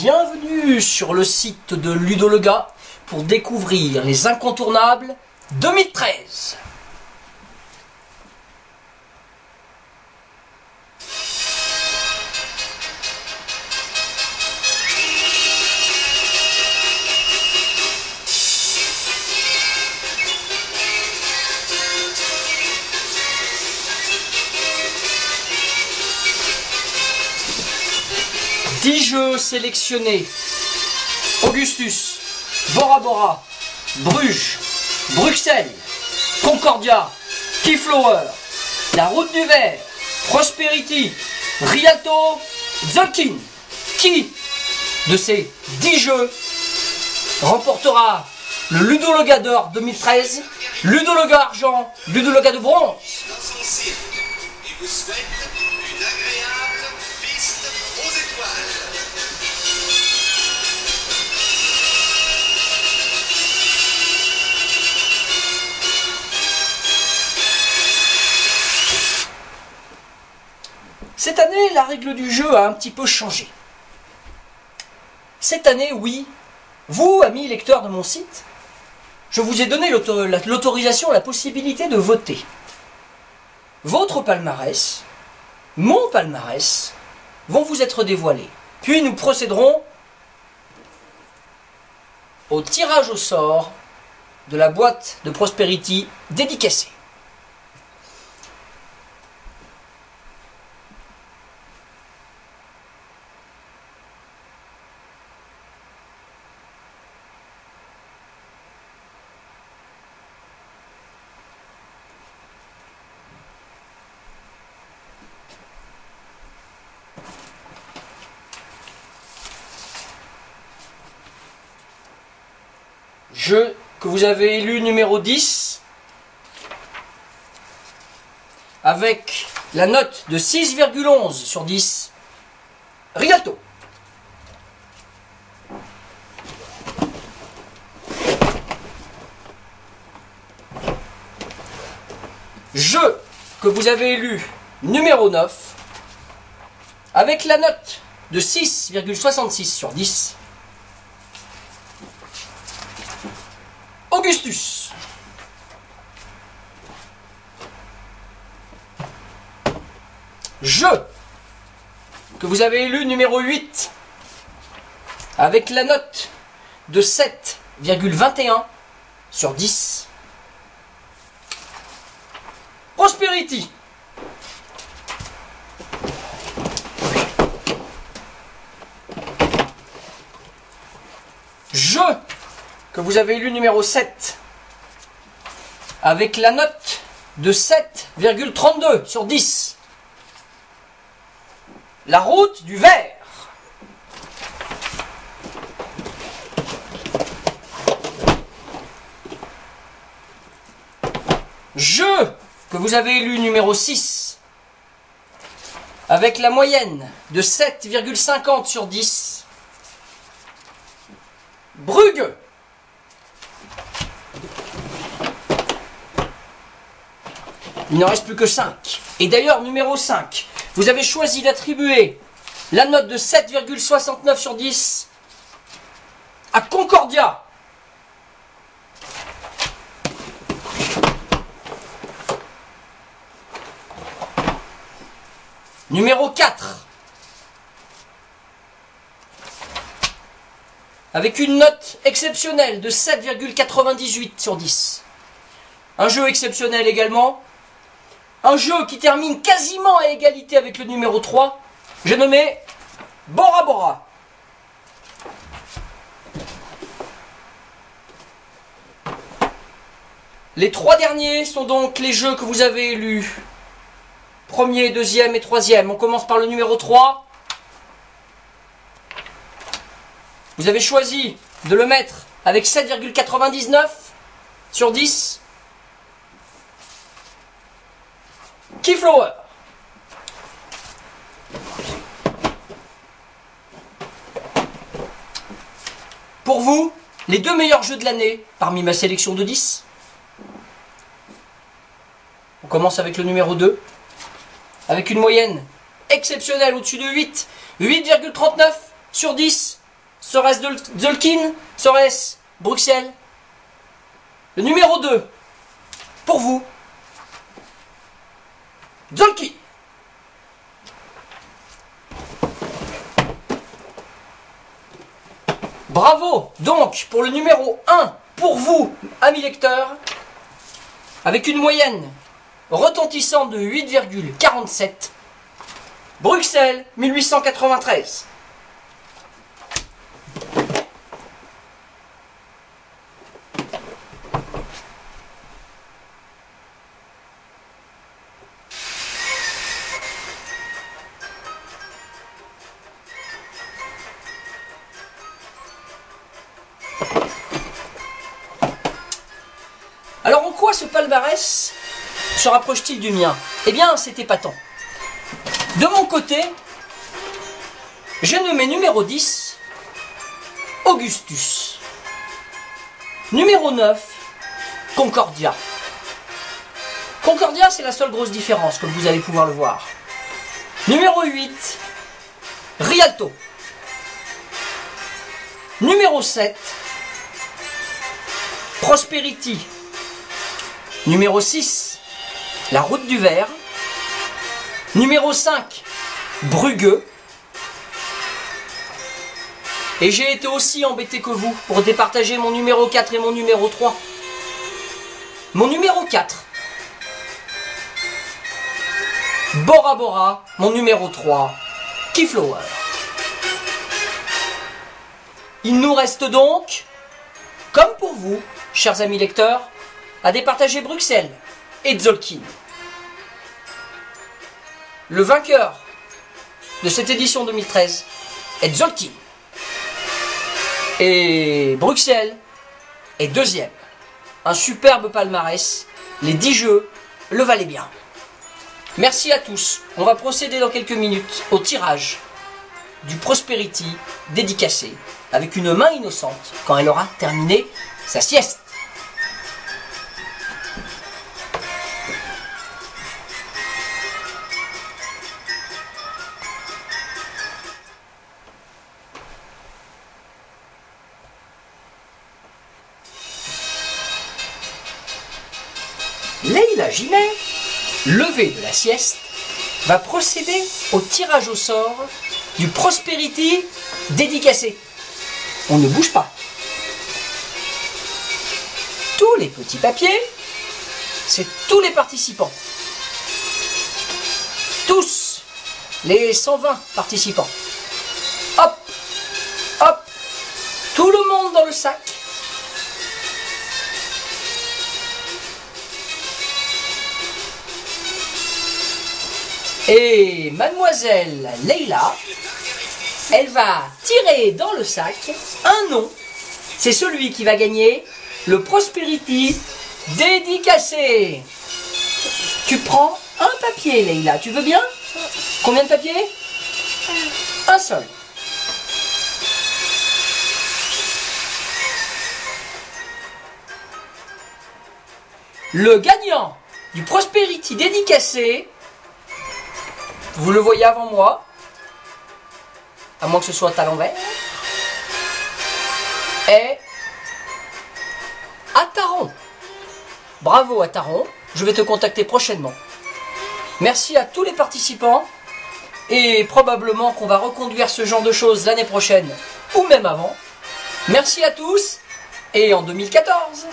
Bienvenue sur le site de Ludologa pour découvrir les incontournables 2013. Dix jeux sélectionnés. Augustus, Bora Bora, Bruges, Bruxelles, Concordia, Keyflower, La Route du Vert, Prosperity, Rialto, Zolkin. Qui de ces 10 jeux remportera le Ludologa d'or 2013, Ludologa argent, Ludologa de bronze? La règle du jeu a un petit peu changé. Cette année, oui, vous, amis lecteurs de mon site, je vous ai donné l'auto- la- l'autorisation, la possibilité de voter. Votre palmarès, mon palmarès, vont vous être dévoilés. Puis nous procéderons au tirage au sort de la boîte de Prosperity dédicacée. Jeu que vous avez élu numéro 10 avec la note de 6,11 sur 10. Rialto. Jeu que vous avez élu numéro 9 avec la note de 6,66 sur 10. Augustus. Jeu que vous avez élu numéro 8 avec la note de 7,21 sur 10. Prosperity. Jeu que vous avez élu numéro 7 avec la note de 7,32 sur 10. La route du vert. Jeu que vous avez élu numéro 6 avec la moyenne de 7,50 sur 10. Brugge. Il n'en reste plus que 5. Et d'ailleurs, numéro 5, vous avez choisi d'attribuer la note de 7,69 sur 10 à Concordia. Numéro 4. Avec une note exceptionnelle de 7,98 sur 10. Un jeu exceptionnel également. Un jeu qui termine quasiment à égalité avec le numéro 3. J'ai nommé Bora Bora. Les trois derniers sont donc les jeux que vous avez élus. Premier, deuxième et troisième. On commence par le numéro 3. Vous avez choisi de le mettre avec 7,99 sur 10. Keyflower. Pour vous, les deux meilleurs jeux de l'année parmi ma sélection de 10. On commence avec le numéro 2. Avec une moyenne exceptionnelle au-dessus de 8. 8,39 sur 10. Serait-ce Zolkin Serait-ce Bruxelles? Le numéro 2, pour vous, Zolkin. Bravo donc pour le numéro 1 pour vous, amis lecteurs, avec une moyenne retentissante de 8,47. Bruxelles, 1893. Ce palmarès se rapproche-t-il du mien? Eh bien, c'est épatant. De mon côté, j'ai nommé numéro 10 Augustus. Numéro 9 Concordia. Concordia, c'est la seule grosse différence, comme vous allez pouvoir le voir. Numéro 8 Rialto. Numéro 7 Prosperity. Numéro 6, La route du verre. Numéro 5, Brugueux. Et j'ai été aussi embêté que vous pour départager mon numéro 4 et mon numéro 3. Mon numéro 4, Bora Bora. Mon numéro 3, Keyflower. Il nous reste donc, comme pour vous, chers amis lecteurs, à départager Bruxelles et Zolkin. Le vainqueur de cette édition 2013 est Zolkin. Et Bruxelles est deuxième. Un superbe palmarès. Les 10 jeux le valaient bien. Merci à tous. On va procéder dans quelques minutes au tirage du Prosperity dédicacé avec une main innocente quand elle aura terminé sa sieste. Leïla Gilet, levée de la sieste, va procéder au tirage au sort du Prosperity dédicacé. On ne bouge pas. Tous les petits papiers, c'est tous les participants. Tous les 120 participants. Hop, hop, tout le monde dans le sac. Et mademoiselle Leila, elle va tirer dans le sac un nom. C'est celui qui va gagner le Prosperity dédicacé. Tu prends un papier, Leila. Tu veux bien? Combien de papiers? Un seul. Le gagnant du Prosperity dédicacé, vous le voyez avant moi, à moins que ce soit à l'envers, est Ataron. Bravo Ataron, je vais te contacter prochainement. Merci à tous les participants et probablement qu'on va reconduire ce genre de choses l'année prochaine ou même avant. Merci à tous et en 2014.